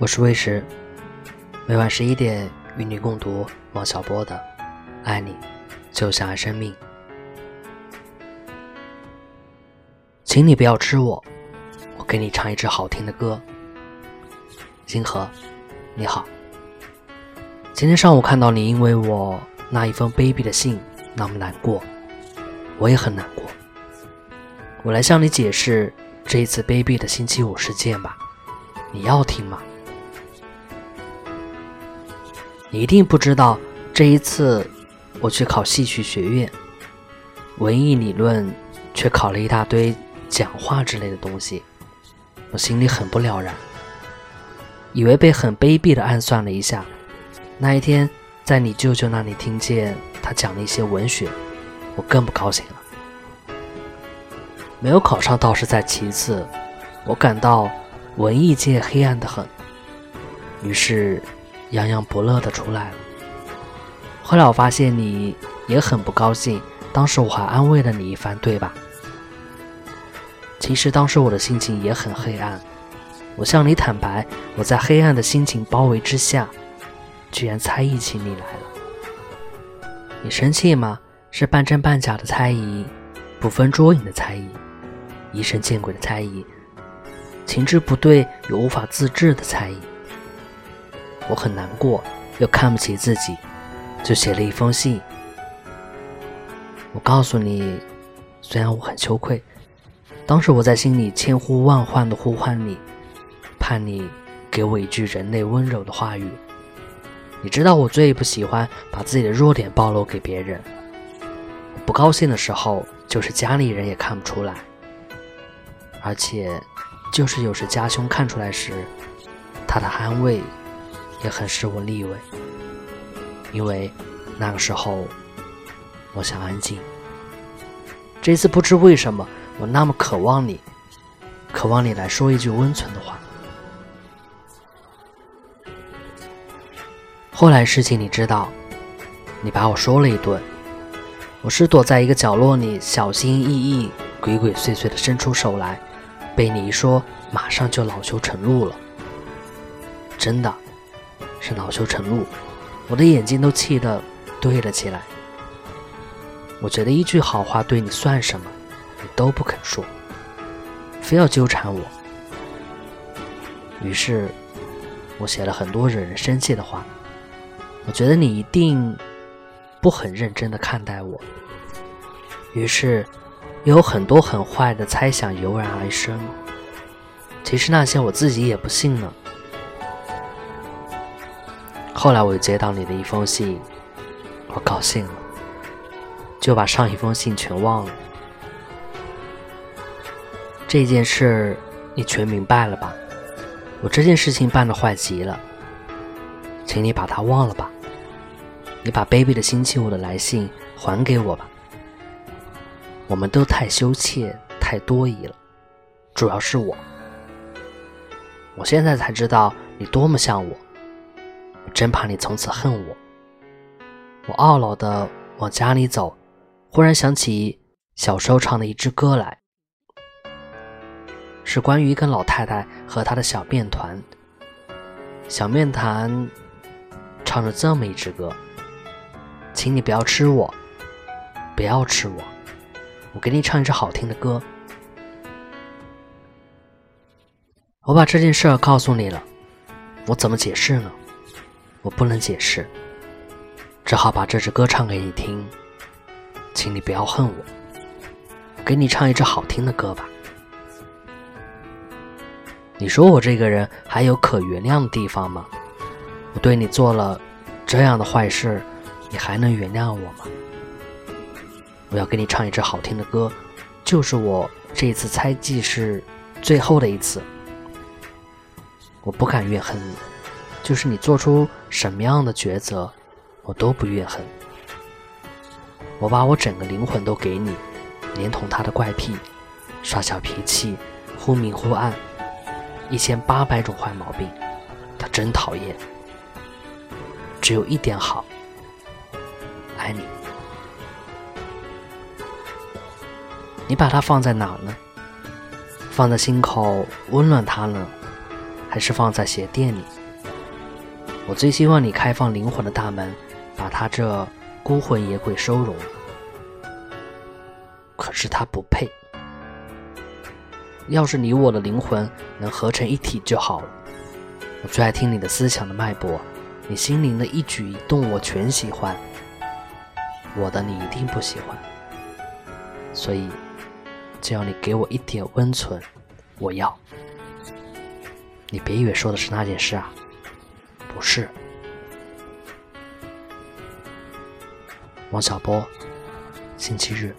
我是魏石，每晚十一点与你共读王小波的《爱你就像爱生命》。请你不要吃我，我给你唱一支好听的歌。星河，你好。今天上午看到你因为我那一封卑鄙的信那么难过，我也很难过。我来向你解释这一次卑鄙的星期五事件吧，你要听吗？你一定不知道，这一次我去考戏曲学院，文艺理论却考了一大堆讲话之类的东西，我心里很不了然，以为被很卑鄙的暗算了一下。那一天在你舅舅那里听见他讲了一些文学，我更不高兴了。没有考上倒是在其次，我感到文艺界黑暗的很，于是。洋洋不乐的出来了。后来我发现你也很不高兴，当时我还安慰了你一番，对吧？其实当时我的心情也很黑暗。我向你坦白，我在黑暗的心情包围之下，居然猜疑起你来了。你生气吗？是半真半假的猜疑，不分捉影的猜疑，疑神见鬼的猜疑，情志不对又无法自制的猜疑。我很难过，又看不起自己，就写了一封信。我告诉你，虽然我很羞愧，当时我在心里千呼万唤的呼唤你，盼你给我一句人类温柔的话语。你知道我最不喜欢把自己的弱点暴露给别人。不高兴的时候，就是家里人也看不出来，而且，就是有时家兄看出来时，他的安慰。也很使我立位，因为那个时候我想安静。这次不知为什么，我那么渴望你，渴望你来说一句温存的话。后来事情你知道，你把我说了一顿，我是躲在一个角落里，小心翼翼、鬼鬼祟祟的伸出手来，被你一说，马上就恼羞成怒了，真的。是恼羞成怒，我的眼睛都气得对了起来。我觉得一句好话对你算什么，你都不肯说，非要纠缠我。于是，我写了很多惹人生气的话。我觉得你一定不很认真的看待我。于是，有很多很坏的猜想油然而生。其实那些我自己也不信呢。后来我又接到你的一封信，我高兴了，就把上一封信全忘了。这件事你全明白了吧？我这件事情办的坏极了，请你把它忘了吧。你把 baby 的星期五的来信还给我吧。我们都太羞怯，太多疑了，主要是我。我现在才知道你多么像我。真怕你从此恨我。我懊恼的往家里走，忽然想起小时候唱的一支歌来，是关于一个老太太和她的小面团。小面团唱着这么一支歌：“请你不要吃我，不要吃我，我给你唱一支好听的歌。”我把这件事儿告诉你了，我怎么解释呢？我不能解释，只好把这支歌唱给你听，请你不要恨我。给你唱一支好听的歌吧。你说我这个人还有可原谅的地方吗？我对你做了这样的坏事，你还能原谅我吗？我要给你唱一支好听的歌，就是我这一次猜忌是最后的一次。我不敢怨恨你。就是你做出什么样的抉择，我都不怨恨。我把我整个灵魂都给你，连同他的怪癖、耍小脾气、忽明忽暗，一千八百种坏毛病，他真讨厌。只有一点好，爱你。你把它放在哪呢？放在心口温暖它呢，还是放在鞋垫里？我最希望你开放灵魂的大门，把他这孤魂野鬼收容。可是他不配。要是你我的灵魂能合成一体就好了。我最爱听你的思想的脉搏，你心灵的一举一动我全喜欢。我的你一定不喜欢，所以只要你给我一点温存，我要。你别以为说的是那件事啊，不是。王小波，星期日。